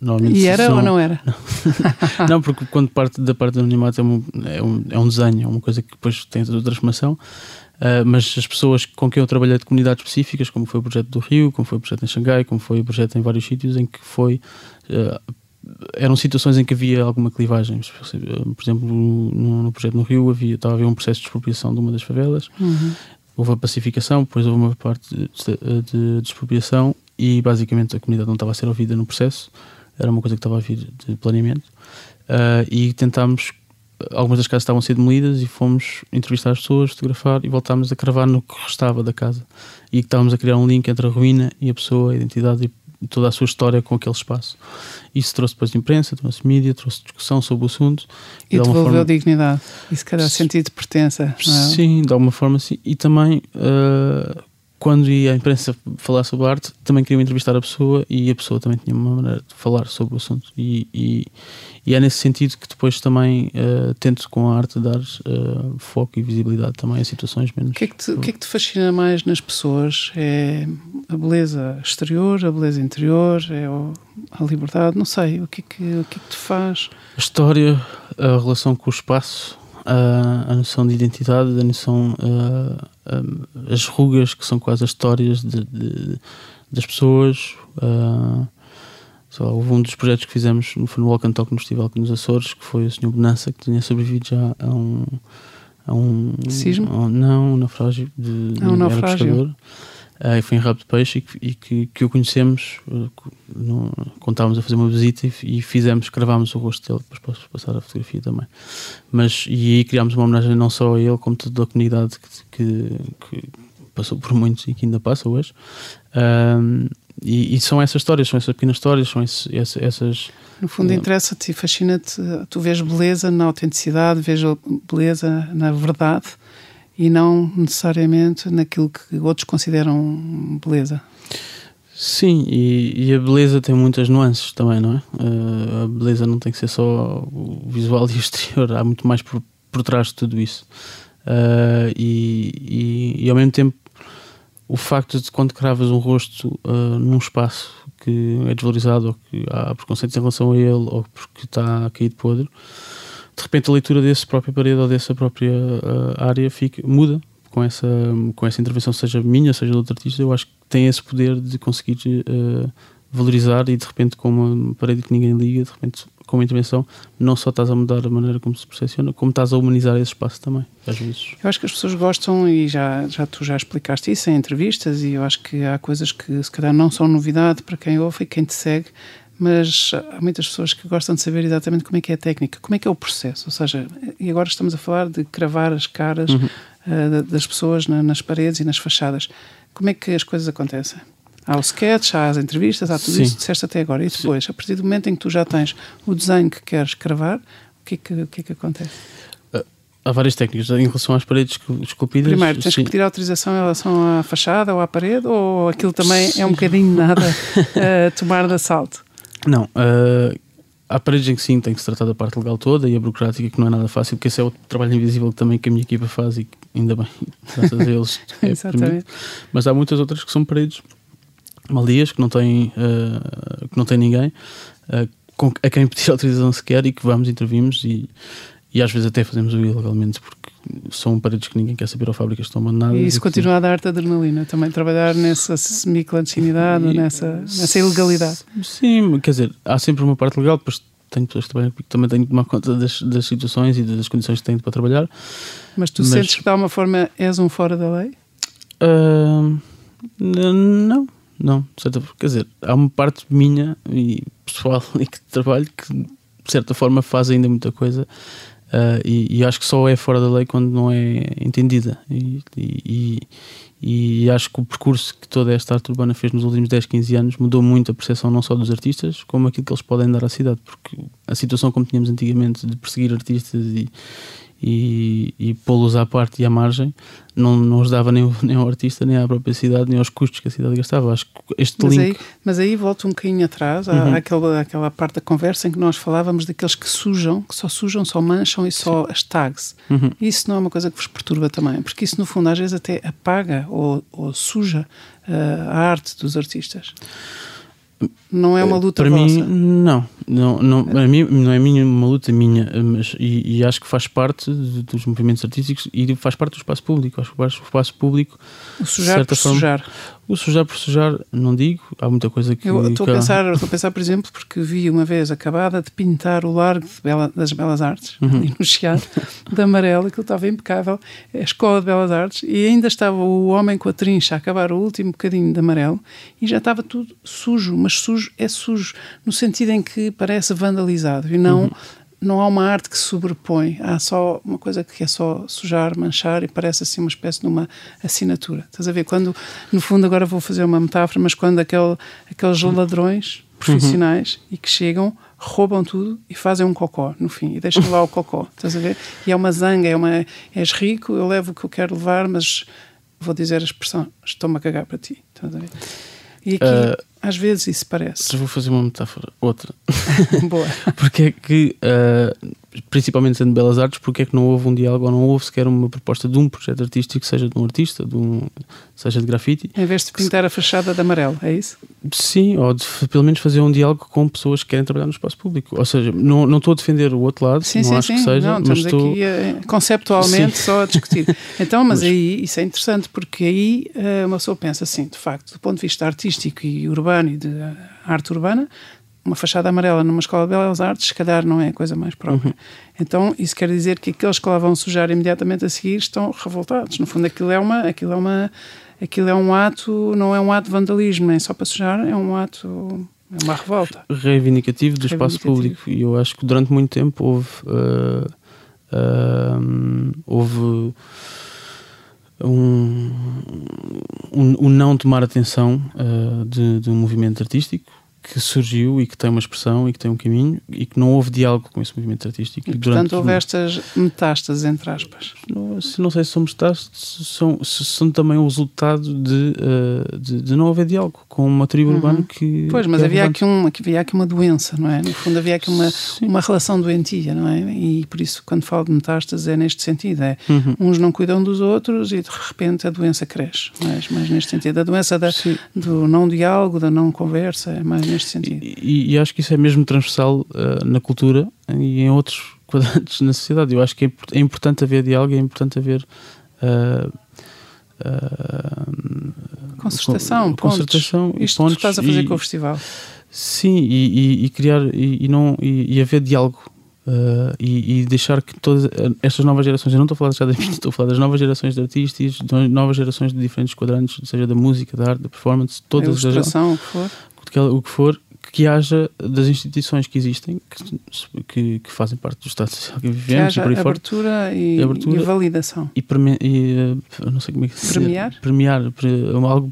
normalmente. E era são... ou não era? Não. não, porque quando parte da parte do animato é um, é um, é um desenho, é uma coisa que depois tem toda a transformação. Uh, mas as pessoas com quem eu trabalhei de comunidades específicas, como foi o projeto do Rio, como foi o projeto em Xangai, como foi o projeto em vários sítios, em que foi uh, eram situações em que havia alguma clivagem. Por exemplo, no, no projeto no Rio havia, estava a haver um processo de expropriação de uma das favelas, uhum. houve a pacificação, depois houve uma parte de, de, de, expropriação e basicamente a comunidade não estava a ser ouvida no processo, era uma coisa que estava a vir de planeamento. Uh, e tentámos, algumas das casas estavam a ser demolidas e fomos entrevistar as pessoas, fotografar e voltámos a cravar no que restava da casa. E estávamos a criar um link entre a ruína e a pessoa, a identidade e toda a sua história com aquele espaço. Isso trouxe depois imprensa, trouxe mídia, trouxe discussão sobre o assunto. E, e devolveu forma... dignidade. E se calhar sentido de pertença. É? Sim, de alguma forma sim. E também, uh, quando ia a imprensa falar sobre arte, também queriam entrevistar a pessoa e a pessoa também tinha uma maneira de falar sobre o assunto. E, e, e é nesse sentido que depois também uh, tento com a arte dar uh, foco e visibilidade também a situações menos. O que, é que te, que é que te fascina mais nas pessoas? É a beleza exterior, a beleza interior, é a liberdade? Não sei. O que é que, o que, é que te faz? A história, a relação com o espaço, a, a noção de identidade, a noção. Uh, as rugas, que são quase as histórias de, de, das pessoas. Uh, houve um dos projetos que fizemos foi no Walk and Talk no Festival nos Açores, que foi o Sr. Bonança, que tinha sobrevivido já a um. A um Sismo? A um, não, um naufrágio de, de um naufrágio. Uh, foi em Rabo de Peixe e, que, e que, que, o conhecemos uh, no, quando estávamos a fazer uma visita e, e, fizemos, gravámos o rosto dele, depois posso passar a fotografia também. Mas, e aí criámos uma homenagem não só a ele, como toda a comunidade que, que, passou por muitos e que ainda passa hoje. Uh, e, e, são essas histórias, são essas pequenas histórias, são esses, essas. No fundo, interessa-te e fascina-te, tu vês beleza na autenticidade, vês beleza na verdade e não necessariamente naquilo que outros consideram beleza. Sim, e, e, a beleza tem muitas nuances também, não é? Uh, a beleza não tem que ser só o visual e o exterior, há muito mais por, por trás de tudo isso. Uh, e, e, e, ao mesmo tempo o facto de quando cravas um rosto uh, num espaço que é desvalorizado ou que há preconceitos em relação a ele ou porque está de podre, de repente a leitura dessa própria parede ou dessa própria uh, área fica, muda com essa, com essa intervenção, seja minha, seja de outro artista. Eu acho que tem esse poder de conseguir uh, valorizar e de repente, com uma parede que ninguém liga, de repente com uma intervenção, não só estás a mudar a maneira como se percepciona, como estás a humanizar esse espaço também, às vezes. Eu acho que as pessoas gostam, e já, já tu já explicaste isso em entrevistas, e eu acho que há coisas que se calhar não são novidade para quem ouve e quem te segue, mas há muitas pessoas que gostam de saber exatamente como é que é a técnica, como é que é o processo, ou seja, e agora estamos a falar de cravar as caras uhum. uh, das pessoas na, nas paredes e nas fachadas. Como é que as coisas acontecem? Há o sketch, há as entrevistas, há tudo Sim. isso que disseste até agora. E depois, Sim. a partir do momento em que tu já tens o desenho que queres cravar, o que é que, que, é que acontece? Uh, há várias técnicas em relação às paredes esculpidas. Primeiro, tens sim. que pedir autorização em relação à fachada ou à parede, ou aquilo também sim. é um bocadinho nada uh, tomar de assalto? Não. Uh, há paredes em que sim, tem que se tratar da parte legal toda e a burocrática, que não é nada fácil, porque esse é o trabalho invisível também que a minha equipa faz e ainda bem, graças a eles. é Exatamente. Mas há muitas outras que são paredes maldias, que não têm, uh, que não têm ninguém, uh, com, a quem pedir autorização sequer e que vamos, intervimos e, e às vezes até fazemos o ilegalmente porque são paredes que ninguém quer saber ou fábricas estão abandonadas. E isso continua a dar-te adrenalina, também trabalhar nessa semi-clandestinidade, nessa, nessa ilegalidade. Sim, quer dizer, há sempre uma parte legal, depois tenho pessoas que trabalham também tenho que tomar conta das, das situações e das condições que tenho para trabalhar. Mas tu Mas, sentes que de alguma forma és um fora da lei? Uh, não, não, forma. Quer dizer, há uma parte minha e pessoal e que trabalho que de certa forma faz ainda muita coisa uh, e, e, acho que só é fora da lei quando não é entendida. E, e, e, acho que o percurso que toda esta arte urbana fez nos últimos 10, 15 anos mudou muito a percepção não só dos artistas, como aquilo que eles podem dar à cidade, porque a situação como tínhamos antigamente de perseguir artistas e, e, e pô-los à parte e à margem não, não ajudava nem, nem ao artista, nem à própria cidade, nem aos custos que a cidade gastava. Acho que este mas link. Aí, mas aí volto um bocadinho atrás, uhum. àquela, àquela parte da conversa em que nós falávamos daqueles que sujam, que só sujam, só mancham e só Sim. as tags. Uhum. Isso não é uma coisa que vos perturba também, porque isso no fundo às vezes até apaga ou, ou suja uh, a arte dos artistas. Não é uma eh, luta Para vossa. mim, não. Não, não, para mim, não é minha, uma luta minha, mas, e, e acho que faz parte dos movimentos artísticos e faz parte do espaço público. Acho que o espaço público. O sujar por forma, sujar. O sujar por sujar, não digo, há muita coisa que. Eu estou a, pensar, estou a pensar, por exemplo, porque vi uma vez acabada de pintar o Largo Bela, das Belas Artes, uhum. no Chiado, de amarelo, aquilo estava impecável, a Escola de Belas Artes, e ainda estava o homem com a trincha a acabar o último bocadinho de amarelo e já estava tudo sujo, mas sujo é sujo, no sentido em que parece vandalizado e não. Uhum não há uma arte que se sobrepõe, há só uma coisa que é só sujar, manchar e parece assim uma espécie de uma assinatura. Estás a ver? Quando, no fundo, agora vou fazer uma metáfora, mas quando aquele, aqueles uhum. ladrões profissionais uhum. e que chegam, roubam tudo e fazem um cocó no fim e deixam lá o cocó. Estás a ver? E é uma zanga, é uma. És rico, eu levo o que eu quero levar, mas vou dizer a expressão: estou-me a cagar para ti. Estás a ver? E aqui. Uh às vezes isso parece. Vou fazer uma metáfora, outra. Boa. porque é que, uh, principalmente sendo Belas Artes, porque é que não houve um diálogo ou não houve sequer uma proposta de um projeto artístico, seja de um artista, de um, seja de grafite. Em vez de pintar a fachada de amarelo, é isso? Sim, ou de pelo menos fazer um diálogo com pessoas que querem trabalhar no espaço público. Ou seja, não, não estou a defender o outro lado, sim, não sim, acho sim. que seja, não, mas estou. aqui a, conceptualmente sim. só a discutir. Então, mas, mas, aí isso é interessante, porque aí uh, uma pessoa pensa assim, de facto, do ponto de vista artístico e urbano e de arte urbana, uma fachada amarela numa escola de belas artes, se calhar não é a coisa mais própria. Uhum. Então, isso quer dizer que aqueles que lá vão sujar imediatamente a seguir estão revoltados. No fundo, aquilo é uma, aquilo é uma, aquilo é um ato, não é um ato de vandalismo, nem só para sujar, é um ato, é uma revolta. Reivindicativo do espaço público. E eu acho que durante muito tempo houve, uh, uh, houve um, um, um, não tomar atenção uh, de, de um movimento artístico que surgiu e que tem uma expressão e que tem um caminho e que não houve diálogo com esse movimento artístico. E, portanto, houve estas metástases, entre aspas. Não, não sei se são metástases, são, são também o resultado de, uh, de, de, não haver diálogo com uma tribo uhum. urbana que. Pois, mas havia, aqui um, havia aqui uma doença, não é? No fundo, havia aqui uma, uma relação doentia, não é? E por isso, quando falo de metástases, é neste sentido: é uhum. uns não cuidam dos outros e de repente a doença cresce. Mas, mas neste sentido, a doença da, do não diálogo, da não conversa, é mais neste sentido. E, e, acho que isso é mesmo transversal uh, na cultura e em outros quadrantes na sociedade. Eu acho que é, é importante haver diálogo, é importante haver. Uh, uh, concertação, concertação Isto pontos, que estás a fazer e, com o festival. Sim, e, e, criar e, não e, haver diálogo uh, e, deixar que todas estas novas gerações, eu não estou a falar já das minhas, estou a falar das novas gerações de artistas, de novas gerações de diferentes quadrantes, seja da música, da arte, da performance, todas as o que for, o que for que haja das instituições que existem, que, que, que fazem parte do Estado Social que vivemos, que haja abertura e, abertura e, validação. E, premi, e eh, não sei como é que se Premiar? Premiar, algo,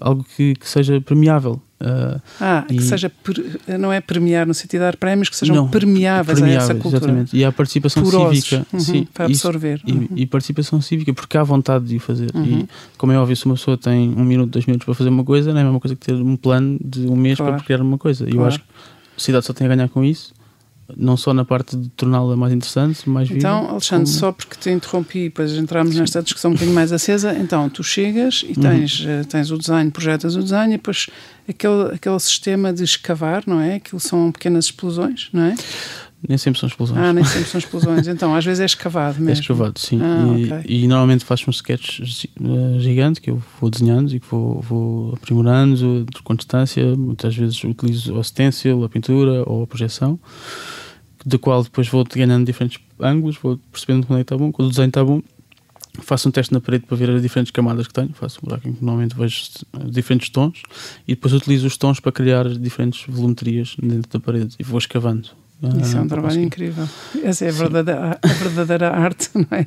algo que, que seja premiável. Uh, ah, e... que seja, não é premiar no sentido de dar prémios, que sejam não, permeáveis, a essa cultura. Exatamente. E a participação Purosos, cívica. Uhum, sim, para absorver. Isso, uhum. e, e, participação cívica, porque há vontade de o fazer. Uhum. E, como é óbvio, se uma pessoa tem um minuto, dois minutos para fazer uma coisa, não é a mesma coisa que ter um plano de um mês claro. para criar uma coisa. E claro. eu acho que a cidade só tem a ganhar com isso não só na parte de torná-la mais interessante, mais viva. Então, Alexandre, como... só porque te interrompi e depois entramos nesta discussão um bocadinho mais acesa, então tu chegas e tens, uhum. tens o design, projetas o design e depois aquele, aquele sistema de escavar, não é? Aquilo são pequenas explosões, não é? Nem sempre são explosões. Ah, nem sempre são explosões. Então, às vezes é escavado é mesmo. É escavado, sim. Ah, e, okay. e, normalmente faço um sketch eh, gigante que eu vou desenhando e que vou, vou aprimorando com distância. Muitas vezes utilizo a stencil, a pintura ou a projeção da qual depois vou ganhando diferentes ângulos, vou percebendo quando é que está bom, quando o desenho está bom, faço um teste na parede para ver as diferentes camadas que tenho, faço um buraco em que normalmente vejo diferentes tons e depois utilizo os tons para criar diferentes volumetrias dentro da parede e vou escavando. Isso é um trabalho incrível. Essa é a verdadeira, a verdadeira arte, não é?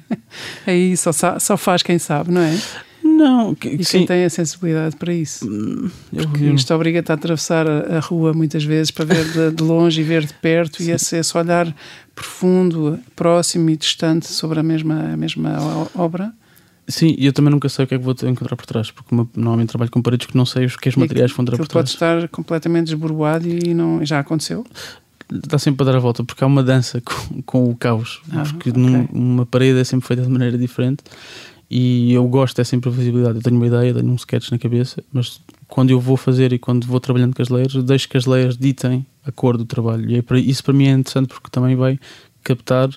Aí só, só faz quem sabe, não é? Não, que, e quem tem a sensibilidade para isso. Hum, Porque eu... isto obriga-te a atravessar a, a, rua muitas vezes para ver de, de longe e ver de perto, Sim. e esse, esse olhar profundo, próximo e distante sobre a mesma, a mesma obra. Sim, e eu também nunca sei o que é que vou encontrar por trás, porque normalmente trabalho com paredes que não sei os que os materiais vão encontrar por trás. pode estar completamente desboroado e não, já aconteceu? Está sempre a dar a volta, porque há uma dança com, com o caos, ah, porque okay. numa parede é sempre feita de maneira diferente e eu gosto dessa imprevisibilidade. Eu tenho uma ideia, tenho um sketch na cabeça, mas quando eu vou fazer e quando vou trabalhando com as layers, deixo que as layers ditem a cor do trabalho. E é isso para mim é interessante porque também vai captar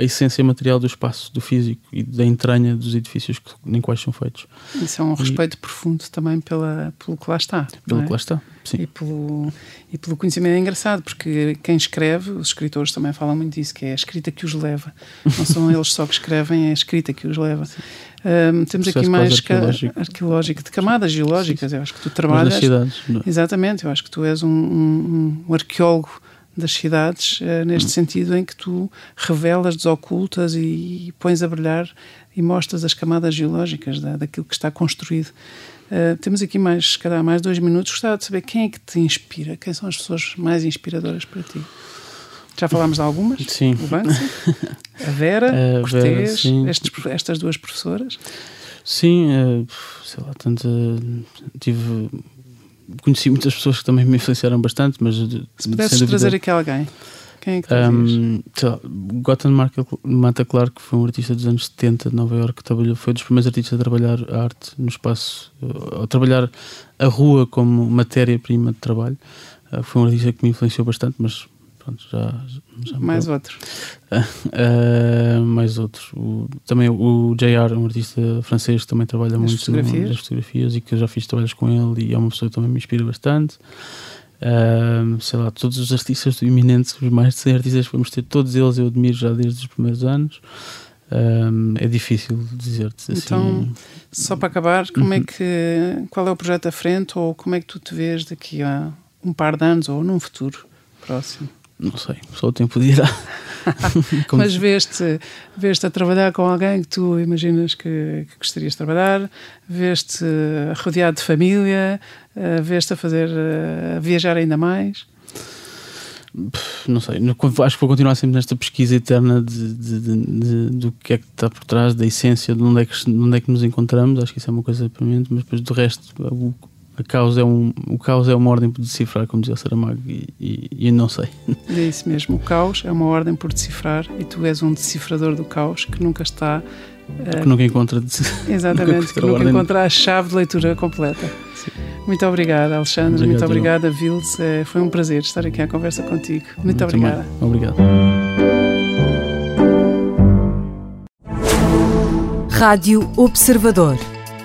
a essência material do espaço, do físico e da entranha dos edifícios que, em quais são feitos. Isso é um respeito e, profundo também pela, pelo que lá está. Pelo é? que lá está, sim. E pelo, e pelo conhecimento. É engraçado, porque quem escreve, os escritores também falam muito disso, que é a escrita que os leva. Não são eles só que escrevem, é a escrita que os leva. Um, temos aqui mais arqueológico. arqueológico, de camadas geológicas. Eu acho que tu trabalhas. cidades. Exatamente, eu acho que tu és um, um, um arqueólogo das cidades, uh, neste hum. sentido em que tu revelas, desocultas e, e pões a brilhar e mostras as camadas geológicas da, daquilo que está construído. Uh, temos aqui mais, se calhar, mais dois minutos. Gostava de saber quem é que te inspira, quem são as pessoas mais inspiradoras para ti? Já falámos de algumas? Sim. O Banksy, a Vera, a Cortês, estes, estas duas professoras? Sim, uh, sei lá, tanto, tive conheci muitas pessoas que também me influenciaram bastante, mas se pudesses trazer aqui alguém, quem é que um, Gotham Mata Clark foi um artista dos anos 70 de Nova York que trabalhou, foi dos primeiros artistas a trabalhar a arte no espaço, a trabalhar a rua como matéria-prima de trabalho. Uh, foi um artista que me influenciou bastante, mas pronto, já, já mais outro. Uh, mais outro. O, também o JR, um artista francês que também trabalha muito fotografias. nas fotografias e que eu já fiz trabalhos com ele e é uma pessoa que também me inspira bastante. Uh, sei lá, todos os artistas eminentes, os mais de 100 artistas que vamos ter, todos eles eu admiro já desde os primeiros anos. Um, é difícil dizer-te assim. Então, só para acabar, como é uhum. que qual é o projeto à frente ou como é que tu te vês daqui a um par de anos ou num futuro próximo? Não sei, só o tempo dirá. Mas veste, veste a trabalhar com alguém que tu imaginas que, que gostarias de trabalhar, veste rodeado de família, uh, veste a fazer uh, a viajar ainda mais? Não sei, acho que vou continuar sempre nesta pesquisa eterna de, de, de, do que é que está por trás, da essência, de onde é que, onde é que nos encontramos. Acho que isso é uma coisa permanente, mas depois do resto, o, a caos é um, o caos é uma ordem por decifrar, como dizia o Saramago, e, e, e não sei. É isso mesmo, o caos é uma ordem por decifrar e tu és um decifrador do caos que nunca está. Uh, que nunca encontra. Exatamente, nunca que nunca encontra a chave de leitura completa. Sim. Muito obrigada, Alexandre. Obrigado, muito obrigada, Vils. É, foi um prazer estar aqui à conversa contigo. Muito, muito obrigada. Obrigado. Rádio Observador.